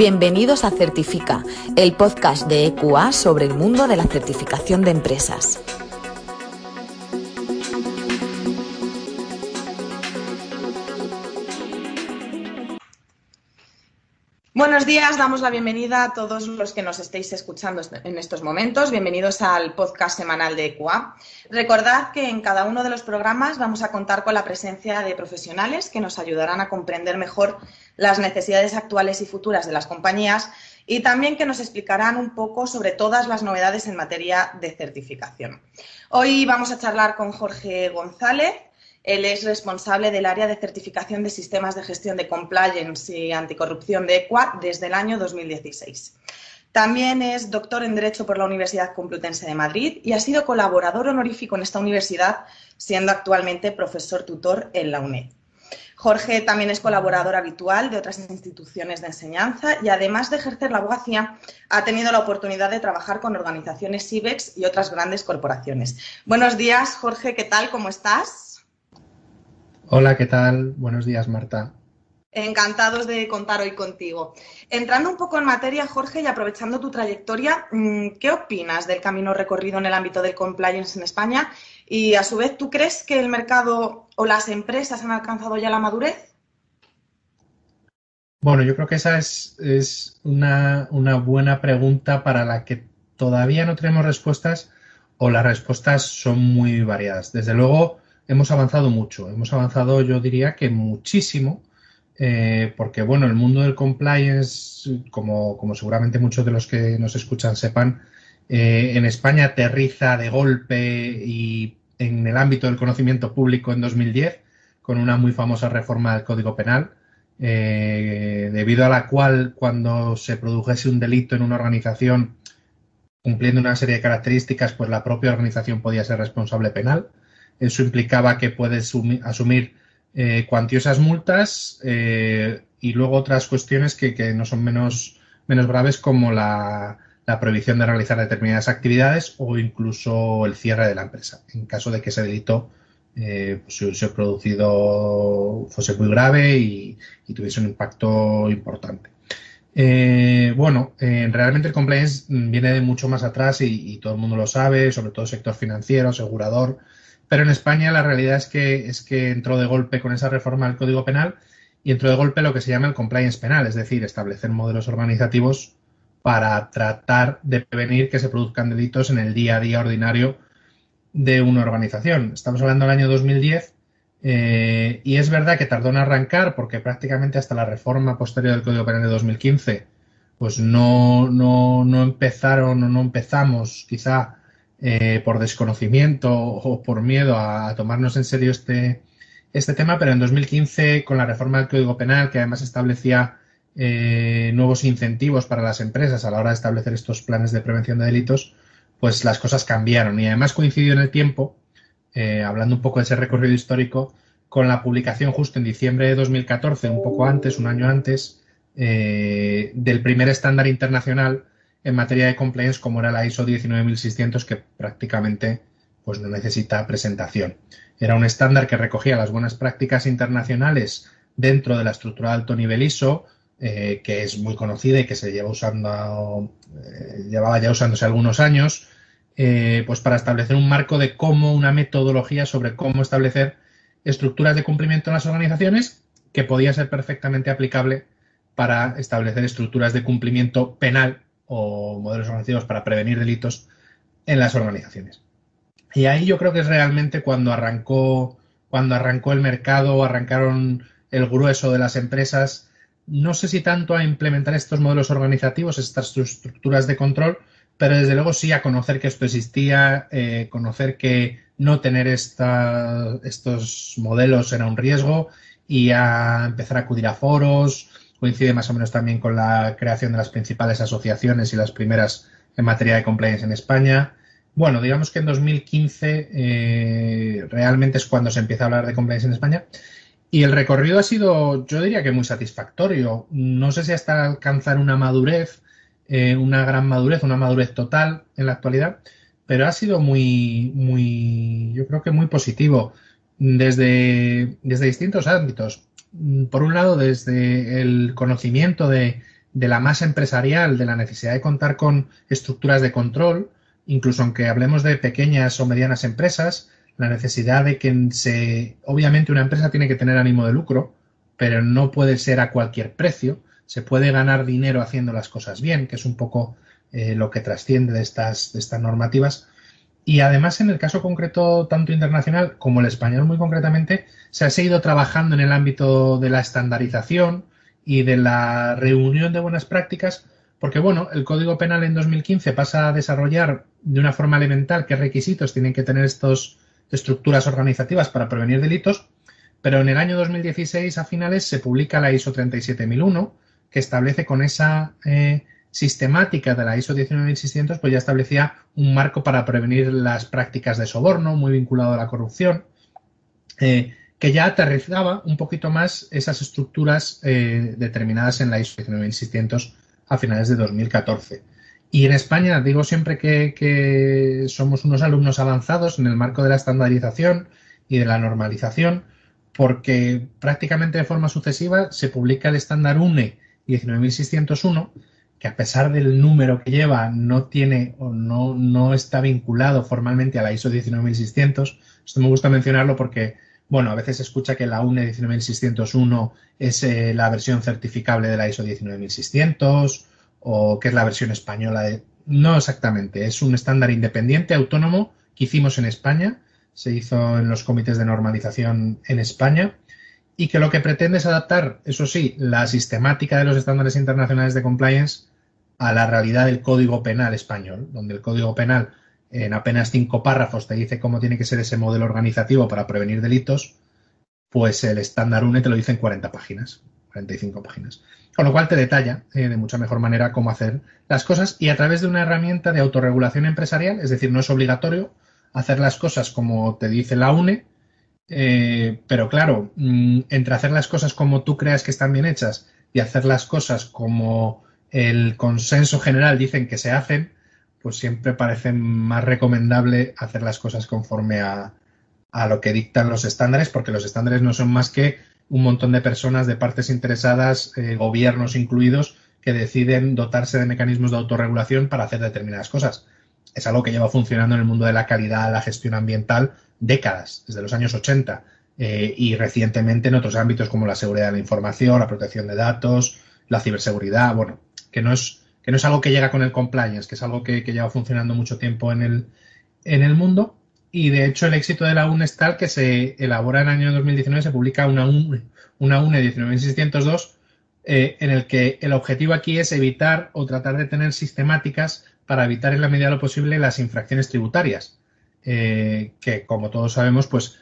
Bienvenidos a Certifica, el podcast de EQA sobre el mundo de la certificación de empresas. Buenos días, damos la bienvenida a todos los que nos estéis escuchando en estos momentos. Bienvenidos al podcast semanal de EQA. Recordad que en cada uno de los programas vamos a contar con la presencia de profesionales que nos ayudarán a comprender mejor las necesidades actuales y futuras de las compañías y también que nos explicarán un poco sobre todas las novedades en materia de certificación. Hoy vamos a charlar con Jorge González, él es responsable del área de certificación de sistemas de gestión de compliance y anticorrupción de EQUA desde el año 2016. También es doctor en Derecho por la Universidad Complutense de Madrid y ha sido colaborador honorífico en esta universidad, siendo actualmente profesor tutor en la UNED. Jorge también es colaborador habitual de otras instituciones de enseñanza y además de ejercer la abogacía, ha tenido la oportunidad de trabajar con organizaciones IBEX y otras grandes corporaciones. Buenos días, Jorge, ¿qué tal? ¿Cómo estás? Hola, ¿qué tal? Buenos días, Marta. Encantados de contar hoy contigo. Entrando un poco en materia, Jorge, y aprovechando tu trayectoria, mm, ¿qué opinas del camino recorrido en el ámbito del compliance en España? Y a su vez, ¿tú crees que el mercado o las empresas han alcanzado ya la madurez? Bueno, yo creo que esa es, una, una buena pregunta para la que todavía no tenemos respuestas o las respuestas son muy variadas. Desde luego, hemos avanzado mucho, hemos avanzado yo diría que muchísimo, eh, porque bueno, el mundo del compliance, como, seguramente muchos de los que nos escuchan sepan, eh, en España aterriza de golpe y en el ámbito del conocimiento público en 2010 con una muy famosa reforma del Código Penal, eh, debido a la cual cuando se produjese un delito en una organización cumpliendo una serie de características, pues la propia organización podía ser responsable penal. Eso implicaba que puedes asumir eh, cuantiosas multas eh, y luego otras cuestiones que, no son menos, menos graves como la, prohibición de realizar determinadas actividades o incluso el cierre de la empresa en caso de que ese delito eh, pues, se producido fuese muy grave y, tuviese un impacto importante. bueno, realmente el compliance viene de mucho más atrás y, y, todo el mundo lo sabe, sobre todo el sector financiero, asegurador, pero en España la realidad es que, es que entró de golpe con esa reforma del Código Penal y entró de golpe lo que se llama el compliance penal, es decir, establecer modelos organizativos para tratar de prevenir que se produzcan delitos en el día a día ordinario de una organización. Estamos hablando del año 2010 eh, y es verdad que tardó en arrancar porque prácticamente hasta la reforma posterior del Código Penal de 2015 pues no, no, no empezaron o no empezamos quizá eh, por desconocimiento o por miedo a, tomarnos en serio este, este tema, pero en 2015, con la reforma del Código Penal, que además establecía eh, nuevos incentivos para las empresas a la hora de establecer estos planes de prevención de delitos, pues las cosas cambiaron. Y además coincidió en el tiempo, eh, hablando un poco de ese recorrido histórico, con la publicación justo en diciembre de 2014, un poco antes, un año antes, del primer estándar internacional en materia de compliance como era la ISO 19600 que prácticamente pues no necesita presentación. Era un estándar que recogía las buenas prácticas internacionales dentro de la estructura de alto nivel ISO, eh, que es muy conocida y que se lleva usando, eh, llevaba ya usándose algunos años, eh, pues para establecer un marco de cómo, una metodología sobre cómo establecer estructuras de cumplimiento en las organizaciones que podía ser perfectamente aplicable para establecer estructuras de cumplimiento penal o modelos organizativos para prevenir delitos en las organizaciones. Y ahí yo creo que es realmente cuando arrancó, cuando arrancó el mercado, arrancaron el grueso de las empresas, no sé si tanto a implementar estos modelos organizativos, estas estructuras de control, pero desde luego sí a conocer que esto existía, eh, conocer que no tener estos modelos era un riesgo y a empezar a acudir a foros, coincide más o menos también con la creación de las principales asociaciones y las primeras en materia de compliance en España. Bueno, digamos que en 2015 eh, realmente es cuando se empieza a hablar de compliance en España. Y el recorrido ha sido, yo diría que muy satisfactorio. No sé si hasta alcanzar una madurez, eh, una gran madurez, una madurez total en la actualidad, pero ha sido muy, muy, yo creo que muy positivo desde, desde distintos ámbitos. Mm, por un lado, desde el conocimiento de, la masa empresarial, de la necesidad de contar con estructuras de control, incluso aunque hablemos de pequeñas o medianas empresas, la necesidad de que se, obviamente una empresa tiene que tener ánimo de lucro, pero no puede ser a cualquier precio, se puede ganar dinero haciendo las cosas bien, que es un poco eh, lo que trasciende de estas, de estas normativas. Y además, en el caso concreto, tanto internacional como el español muy concretamente, se ha seguido trabajando en el ámbito de la estandarización y de la reunión de buenas prácticas, porque bueno, el Código Penal en 2015 pasa a desarrollar de una forma elemental qué requisitos tienen que tener estas estructuras organizativas para prevenir delitos, pero en el año 2016 a finales se publica la ISO 37001, que establece con esa eh, sistemática de la ISO 19600, pues ya establecía un marco para prevenir las prácticas de soborno, muy vinculado a la corrupción, eh, que ya aterrizaba un poquito más esas estructuras eh, determinadas en la ISO 19600 a finales de 2014. Y en España digo siempre que, que, somos unos alumnos avanzados en el marco de la estandarización y de la normalización, porque prácticamente de forma sucesiva se publica el estándar UNE 19601 que a pesar del número que lleva no tiene o no, no está vinculado formalmente a la ISO 19600. Esto me gusta mencionarlo porque, bueno, a veces se escucha que la UNE 19601 es eh, la versión certificable de la ISO 19600 o que es la versión española de... No exactamente, es un estándar independiente, autónomo, que hicimos en España, se hizo en los comités de normalización en España y que lo que pretende es adaptar, eso sí, la sistemática de los estándares internacionales de compliance a la realidad del Código Penal español, donde el Código Penal en apenas cinco párrafos te dice cómo tiene que ser ese modelo organizativo para prevenir delitos, pues el estándar UNE te lo dice en 40 páginas, 45 páginas. Con lo cual te detalla eh, de mucha mejor manera cómo hacer las cosas y a través de una herramienta de autorregulación empresarial, es decir, no es obligatorio hacer las cosas como te dice la UNE, eh, pero claro, mm, entre hacer las cosas como tú creas que están bien hechas y hacer las cosas como el consenso general dicen que se hacen, pues siempre parece más recomendable hacer las cosas conforme a, lo que dictan los estándares, porque los estándares no son más que un montón de personas, de partes interesadas, eh, gobiernos incluidos, que deciden dotarse de mecanismos de autorregulación para hacer determinadas cosas. Es algo que lleva funcionando en el mundo de la calidad, la gestión ambiental, décadas, desde los años 80, eh, y recientemente en otros ámbitos como la seguridad de la información, la protección de datos, la ciberseguridad, bueno, que no es, que no es algo que llega con el compliance, que es algo que, lleva funcionando mucho tiempo en el, en el mundo. Y de hecho el éxito de la UNE es tal que se elabora en el año 2019, se publica una UNE, una UNE 19602 eh, en el que el objetivo aquí es evitar o tratar de tener sistemáticas para evitar en la medida de lo posible las infracciones tributarias, eh, que como todos sabemos, pues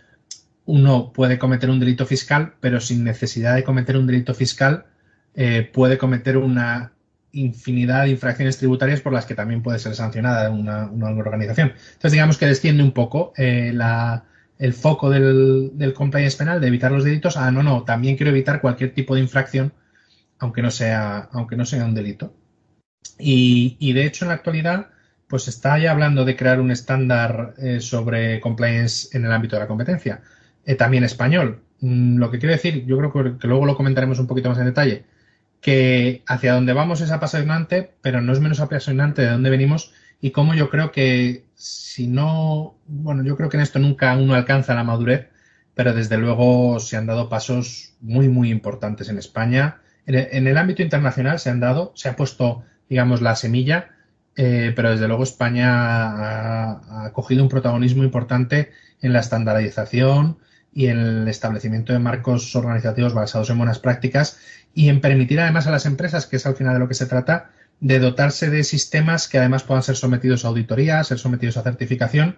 uno puede cometer un delito fiscal, pero sin necesidad de cometer un delito fiscal eh, puede cometer una infinidad de infracciones tributarias por las que también puede ser sancionada una, organización. Entonces, digamos que desciende un poco eh, el foco del, compliance penal de evitar los delitos. Ah, no, no, también quiero evitar cualquier tipo de infracción, aunque no sea, aunque no sea un delito. Y, de hecho, en la actualidad, pues está ya hablando de crear un estándar eh, sobre compliance en el ámbito de la competencia, también español. Mm, lo que quiero decir, yo creo que luego lo comentaremos un poquito más en detalle, que hacia dónde vamos es apasionante, pero no es menos apasionante de dónde venimos y cómo yo creo que si no, bueno, yo creo que en esto nunca uno alcanza la madurez, pero desde luego se han dado pasos muy, muy importantes en España. En el, ámbito internacional se han dado, se ha puesto, digamos, la semilla, eh, pero desde luego España ha, ha cogido un protagonismo importante en la estandarización y el establecimiento de marcos organizativos basados en buenas prácticas y en permitir además a las empresas, que es al final de lo que se trata, de dotarse de sistemas que además puedan ser sometidos a auditoría, ser sometidos a certificación,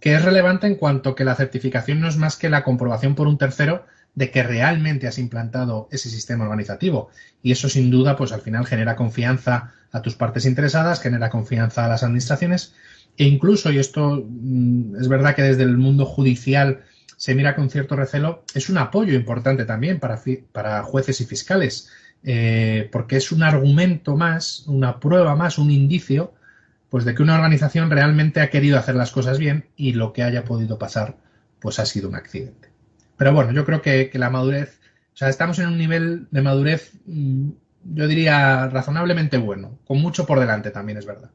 que es relevante en cuanto que la certificación no es más que la comprobación por un tercero de que realmente has implantado ese sistema organizativo. Y eso sin duda, pues al final genera confianza a tus partes interesadas, genera confianza a las administraciones e incluso, y esto mm, es verdad que desde el mundo judicial se mira con cierto recelo, es un apoyo importante también para, para jueces y fiscales, eh, porque es un argumento más, una prueba más, un indicio, pues de que una organización realmente ha querido hacer las cosas bien y lo que haya podido pasar, pues ha sido un accidente. Pero bueno, yo creo que, la madurez, o sea, estamos en un nivel de madurez mm, yo diría, razonablemente bueno, con mucho por delante también, es verdad.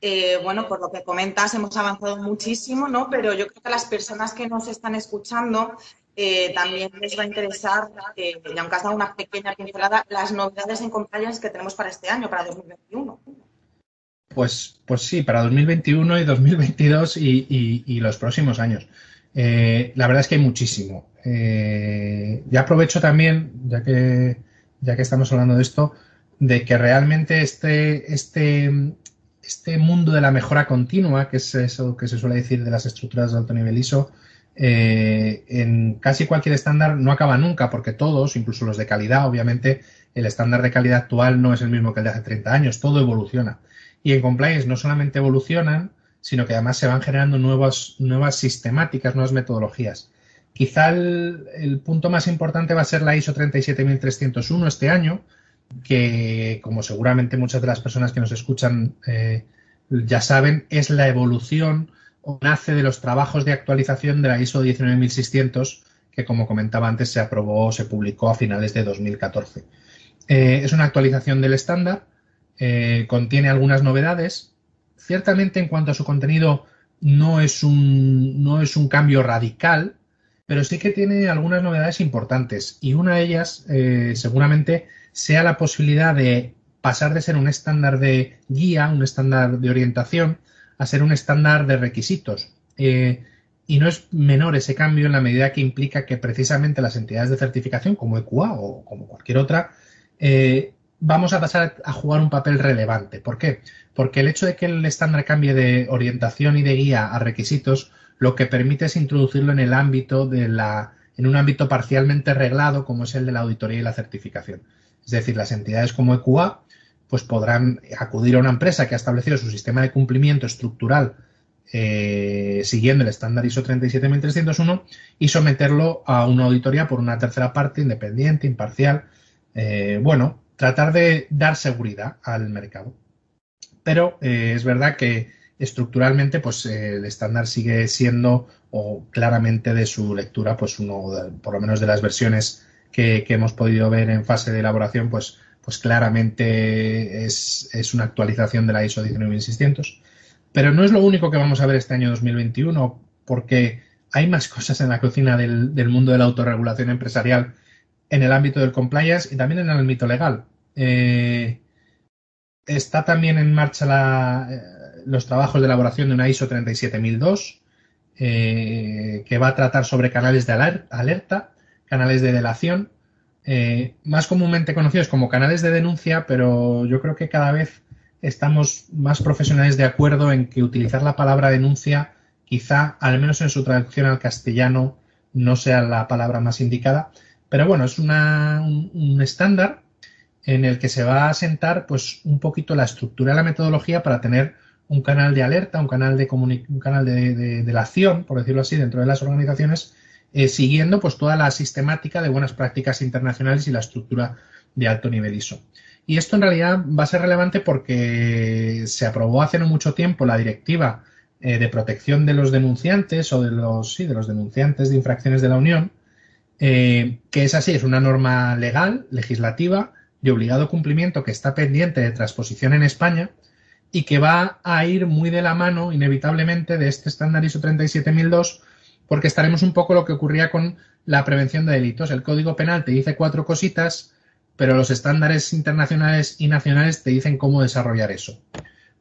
Eh, bueno, por lo que comentas, hemos avanzado muchísimo, ¿no? Pero yo creo que a las personas que nos están escuchando eh, también les va a interesar, eh, y aunque has dado una pequeña pincelada, las novedades en compliance que tenemos para este año, para 2021. Pues, pues sí, para 2021 y 2022 y, y los próximos años. la verdad es que hay muchísimo. ya aprovecho también, ya que, ya que estamos hablando de esto, de que realmente este, este, este mundo de la mejora continua, que es eso que se suele decir de las estructuras de alto nivel ISO, eh, en casi cualquier estándar no acaba nunca, porque todos, incluso los de calidad, obviamente, el estándar de calidad actual no es el mismo que el de hace 30 años, todo evoluciona. Y en compliance no solamente evolucionan, sino que además se van generando nuevas, nuevas sistemáticas, nuevas metodologías. Quizá el, punto más importante va a ser la ISO 37301 este año, que, como seguramente muchas de las personas que nos escuchan eh, ya saben, es la evolución o nace de los trabajos de actualización de la ISO 19600, que como comentaba antes se aprobó o se publicó a finales de 2014. Eh, es una actualización del estándar, eh, contiene algunas novedades. Ciertamente en cuanto a su contenido no es un, no es un cambio radical, pero sí que tiene algunas novedades importantes y una de ellas seguramente sea la posibilidad de pasar de ser un estándar de guía, un estándar de orientación, a ser un estándar de requisitos. Eh, y no es menor ese cambio en la medida que implica que precisamente las entidades de certificación, como EQA o como cualquier otra, eh, vamos a pasar a jugar un papel relevante. ¿Por qué? Porque el hecho de que el estándar cambie de orientación y de guía a requisitos, lo que permite es introducirlo en el ámbito de la, en un ámbito parcialmente reglado, como es el de la auditoría y la certificación. Es decir, las entidades como EQA pues podrán acudir a una empresa que ha establecido su sistema de cumplimiento estructural eh, siguiendo el estándar ISO 37301 y someterlo a una auditoría por una tercera parte independiente, imparcial. Eh, bueno, tratar de dar seguridad al mercado. Pero eh, es verdad que estructuralmente pues el estándar sigue siendo o claramente de su lectura pues uno por lo menos de las versiones que, hemos podido ver en fase de elaboración, pues, pues claramente es, una actualización de la ISO 19600. Pero no es lo único que vamos a ver este año 2021, porque hay más cosas en la cocina del, mundo de la autorregulación empresarial en el ámbito del compliance y también en el ámbito legal. Eh, está también en marcha eh, los trabajos de elaboración de una ISO 37002, eh, que va a tratar sobre canales de alerta canales de delación, eh, más comúnmente conocidos como canales de denuncia, pero yo creo que cada vez estamos más profesionales de acuerdo en que utilizar la palabra denuncia quizá, al menos en su traducción al castellano, no sea la palabra más indicada. Pero bueno, es un, estándar en el que se va a sentar pues un poquito la estructura y la metodología para tener un canal de alerta, un canal de, un canal de, delación, por decirlo así, dentro de las organizaciones eh, siguiendo pues toda la sistemática de buenas prácticas internacionales y la estructura de alto nivel ISO. Y esto en realidad va a ser relevante porque se aprobó hace no mucho tiempo la directiva eh, de protección de los denunciantes o de los, sí, de los denunciantes de infracciones de la Unión, eh, que es así, es una norma legal, legislativa, de obligado cumplimiento que está pendiente de transposición en España y que va a ir muy de la mano, inevitablemente, de este estándar ISO 37002 porque estaremos un poco lo que ocurría con la prevención de delitos. El Código Penal te dice cuatro cositas, pero los estándares internacionales y nacionales te dicen cómo desarrollar eso.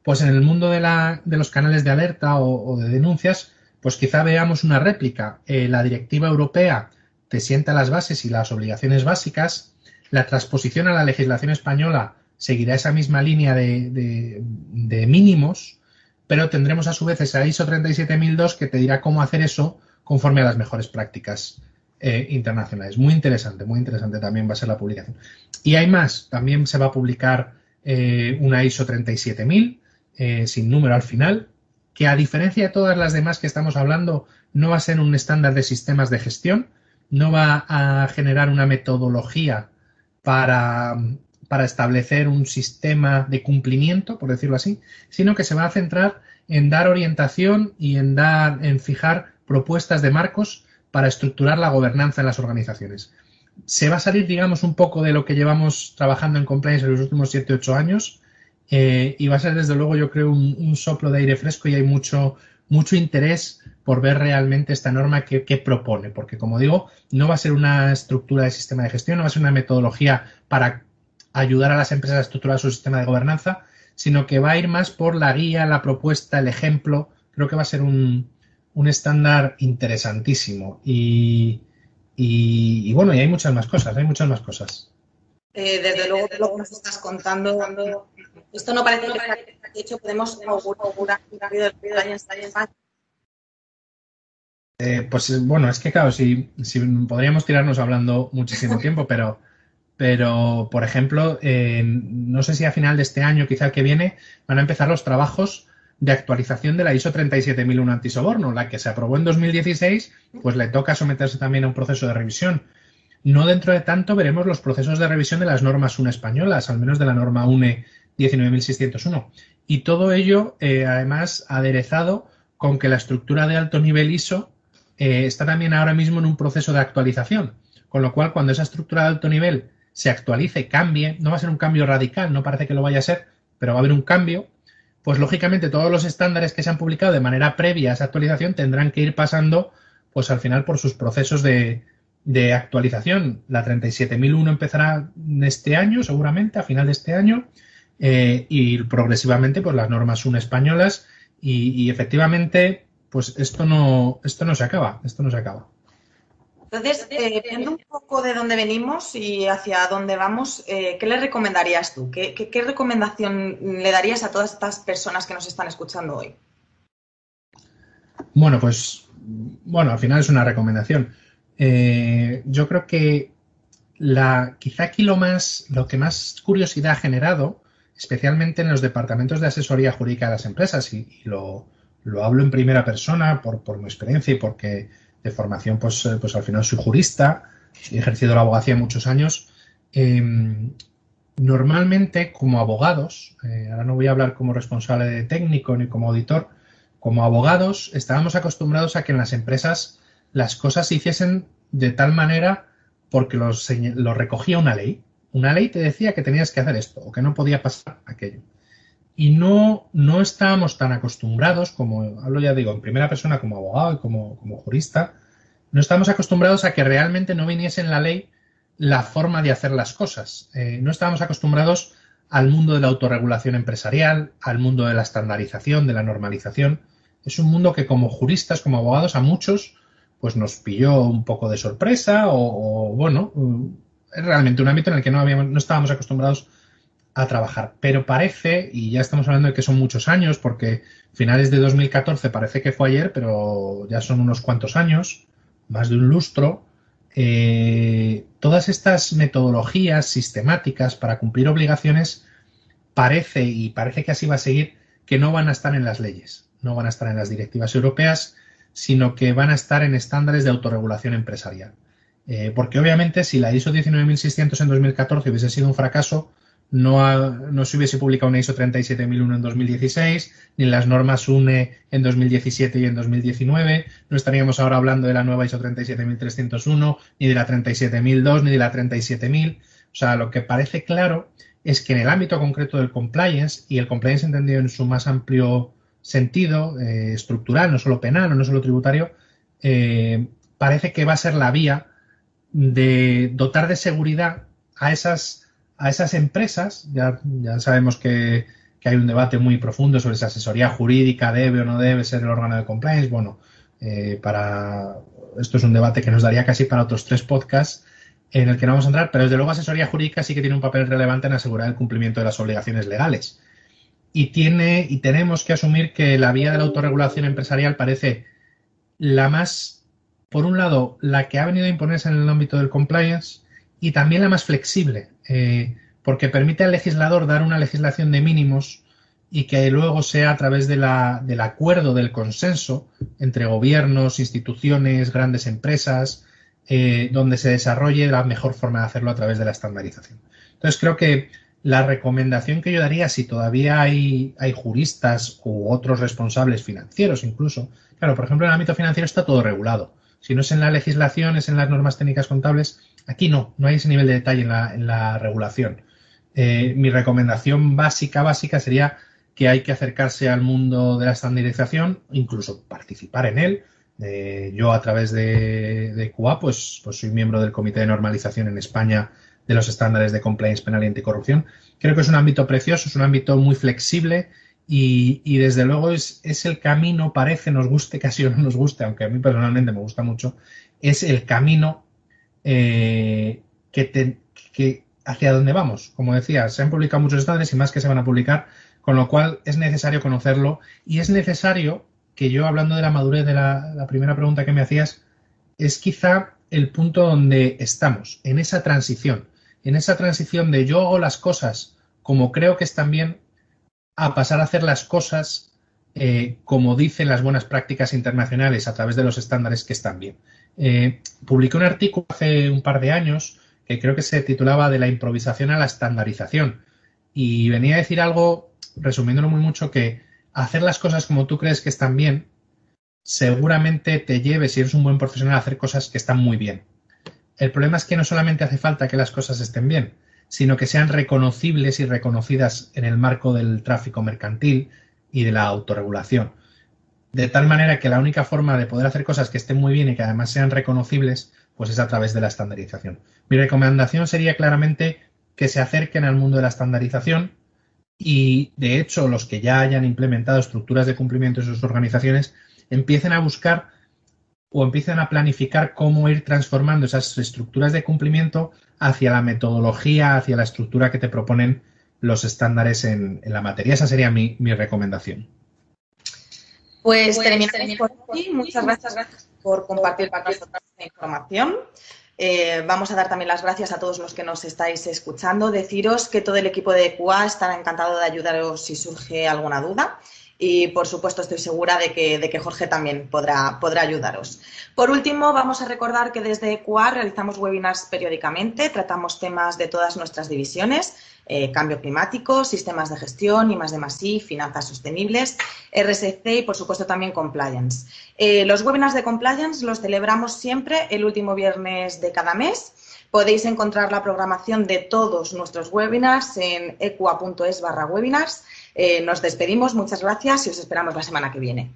Pues en el mundo de, los canales de alerta o, de denuncias, pues quizá veamos una réplica. Eh, la directiva europea te sienta las bases y las obligaciones básicas. La transposición a la legislación española seguirá esa misma línea de, de mínimos, pero tendremos a su vez esa ISO 37002 que te dirá cómo hacer eso conforme a las mejores prácticas eh, internacionales. Muy interesante, muy interesante también va a ser la publicación. Y hay más, también se va a publicar eh, una ISO 37000, eh, sin número al final, que a diferencia de todas las demás que estamos hablando, no va a ser un estándar de sistemas de gestión, no va a generar una metodología para, para establecer un sistema de cumplimiento, por decirlo así, sino que se va a centrar en dar orientación y en dar, en fijar propuestas de marcos para estructurar la gobernanza en las organizaciones. se va a salir, digamos, un poco de lo que llevamos trabajando en compliance en los últimos 7-8 años eh, y va a ser, desde luego, yo creo, un, soplo de aire fresco y hay mucho, mucho interés por ver realmente esta norma que, propone, porque, como digo, no va a ser una estructura de sistema de gestión, no va a ser una metodología para ayudar a las empresas a estructurar su sistema de gobernanza, sino que va a ir más por la guía, la propuesta, el ejemplo. Creo que va a ser un, un estándar interesantísimo. Y, y, bueno, y hay muchas más cosas, hay muchas más cosas. Eh, desde luego, lo que nos estás contando, esto no parece que de hecho podemos augurar eh, pues bueno, es que claro, si, si, podríamos tirarnos hablando muchísimo tiempo, pero, pero por ejemplo, eh, no sé si a final de este año, quizá el que viene, van a empezar los trabajos de actualización de la ISO 37001 antisoborno, la que se aprobó en 2016, pues le toca someterse también a un proceso de revisión. No dentro de tanto veremos los procesos de revisión de las normas UNE españolas, al menos de la norma UNE 19601. Y todo ello, eh, además, aderezado con que la estructura de alto nivel ISO eh, está también ahora mismo en un proceso de actualización. Con lo cual, cuando esa estructura de alto nivel se actualice, cambie, no va a ser un cambio radical, no parece que lo vaya a ser, pero va a haber un cambio, pues lógicamente todos los estándares que se han publicado de manera previa a esa actualización tendrán que ir pasando, pues al final por sus procesos de, actualización. La 37001 empezará este año, seguramente, a final de este año, eh, y progresivamente, pues las normas son españolas, y, efectivamente, pues esto no, esto no se acaba, esto no se acaba. Entonces, eh, viendo un poco de dónde venimos y hacia dónde vamos, eh, ¿qué le recomendarías tú? ¿Qué, recomendación le darías a todas estas personas que nos están escuchando hoy? Bueno, pues, bueno, al final es una recomendación. Eh, yo creo que la, quizá aquí lo más, lo que más curiosidad ha generado, especialmente en los departamentos de asesoría jurídica de las empresas, y, lo, hablo en primera persona por, por mi experiencia y porque de formación, pues, eh, pues al final soy jurista, he ejercido la abogacía muchos años. Em, normalmente, como abogados, eh, ahora no voy a hablar como responsable técnico ni como auditor, como abogados estábamos acostumbrados a que en las empresas las cosas se hiciesen de tal manera porque lo recogía una ley. Una ley te decía que tenías que hacer esto o que no podía pasar aquello y no, no estábamos tan acostumbrados, como hablo ya digo, en primera persona como abogado y como, como jurista, no estábamos acostumbrados a que realmente no viniese en la ley la forma de hacer las cosas. Eh, no estábamos acostumbrados al mundo de la autorregulación empresarial, al mundo de la estandarización, de la normalización. Es un mundo que como juristas, como abogados, a muchos pues nos pilló un poco de sorpresa o, bueno, es realmente un ámbito en el que no, habíamos, no estábamos acostumbrados a trabajar. Pero parece, y ya estamos hablando de que son muchos años, porque finales de 2014 parece que fue ayer, pero ya son unos cuantos años, más de un lustro, eh, todas estas metodologías sistemáticas para cumplir obligaciones parece, y parece que así va a seguir, que no van a estar en las leyes, no van a estar en las directivas europeas, sino que van a estar en estándares de autorregulación empresarial. Eh, porque obviamente si la ISO 19600 en 2014 hubiese sido un fracaso, no, no se hubiese publicado una ISO 37001 en 2016, ni las normas UNE en 2017 y en 2019, no estaríamos ahora hablando de la nueva ISO 37301, ni de la 37002, ni de la 37000. O sea, lo que parece claro es que en el ámbito concreto del compliance, y el compliance entendido en su más amplio sentido, eh, estructural, no solo penal o no solo tributario, eh, parece que va a ser la vía de dotar de seguridad a esas a esas empresas, ya, sabemos que, hay un debate muy profundo sobre si asesoría jurídica debe o no debe ser el órgano de compliance. Bueno, eh, para esto es un debate que nos daría casi para otros tres podcasts en el que no vamos a entrar, pero desde luego asesoría jurídica sí que tiene un papel relevante en asegurar el cumplimiento de las obligaciones legales. Y tiene, y tenemos que asumir que la vía de la autorregulación empresarial parece la más, por un lado, la que ha venido a imponerse en el ámbito del compliance y también la más flexible. Eh, porque permite al legislador dar una legislación de mínimos y que luego sea a través de la, del acuerdo, del consenso entre gobiernos, instituciones, grandes empresas, eh, donde se desarrolle la mejor forma de hacerlo a través de la estandarización. Entonces creo que la recomendación que yo daría, si todavía hay, hay juristas u otros responsables financieros incluso, claro, por ejemplo, en el ámbito financiero está todo regulado. Si no es en la legislación, es en las normas técnicas contables. Aquí no, no hay ese nivel de detalle en la, regulación. Eh, mi recomendación básica, básica sería que hay que acercarse al mundo de la estandarización, incluso participar en él. Eh, yo a través de, de pues, pues soy miembro del Comité de Normalización en España de los estándares de compliance penal y anticorrupción. Creo que es un ámbito precioso, es un ámbito muy flexible y, desde luego es, el camino, parece, nos guste casi o no nos guste, aunque a mí personalmente me gusta mucho, es el camino eh, que, que hacia dónde vamos. Como decía, se han publicado muchos estándares y más que se van a publicar, con lo cual es necesario conocerlo y es necesario que yo, hablando de la madurez de la, primera pregunta que me hacías, es quizá el punto donde estamos, en esa transición, en esa transición de yo hago las cosas como creo que están bien, a pasar a hacer las cosas eh, como dicen las buenas prácticas internacionales a través de los estándares que están bien. Eh, publiqué un artículo hace un par de años que creo que se titulaba De la improvisación a la estandarización y venía a decir algo resumiéndolo muy mucho, que hacer las cosas como tú crees que están bien, seguramente te lleve, si eres un buen profesional, a hacer cosas que están muy bien. El problema es que no solamente hace falta que las cosas estén bien, sino que sean reconocibles y reconocidas en el marco del tráfico mercantil y de la autorregulación. De tal manera que la única forma de poder hacer cosas que estén muy bien y que además sean reconocibles, pues es a través de la estandarización. Mi recomendación sería claramente que se acerquen al mundo de la estandarización, y de hecho los que ya hayan implementado estructuras de cumplimiento en sus organizaciones empiecen a buscar o empiecen a planificar cómo ir transformando esas estructuras de cumplimiento hacia la metodología, hacia la estructura que te proponen los estándares en, la materia. Esa sería mi, recomendación. Pues, pues terminamos por aquí. Muchas gracias, gracias por compartir esta información. Eh, vamos a dar también las gracias a todos los que nos estáis escuchando. Deciros que todo el equipo de QA estará encantado de ayudaros si surge alguna duda. Y por supuesto estoy segura de que, Jorge también podrá, podrá, ayudaros. Por último, vamos a recordar que desde QA realizamos webinars periódicamente, tratamos temas de todas nuestras divisiones eh, cambio climático, sistemas de gestión, I más de más finanzas sostenibles, RSC y, por supuesto, también compliance. Eh, los webinars de compliance los celebramos siempre el último viernes de cada mes. Podéis encontrar la programación de todos nuestros webinars en equa.es barra webinars. Eh, nos despedimos, muchas gracias y os esperamos la semana que viene.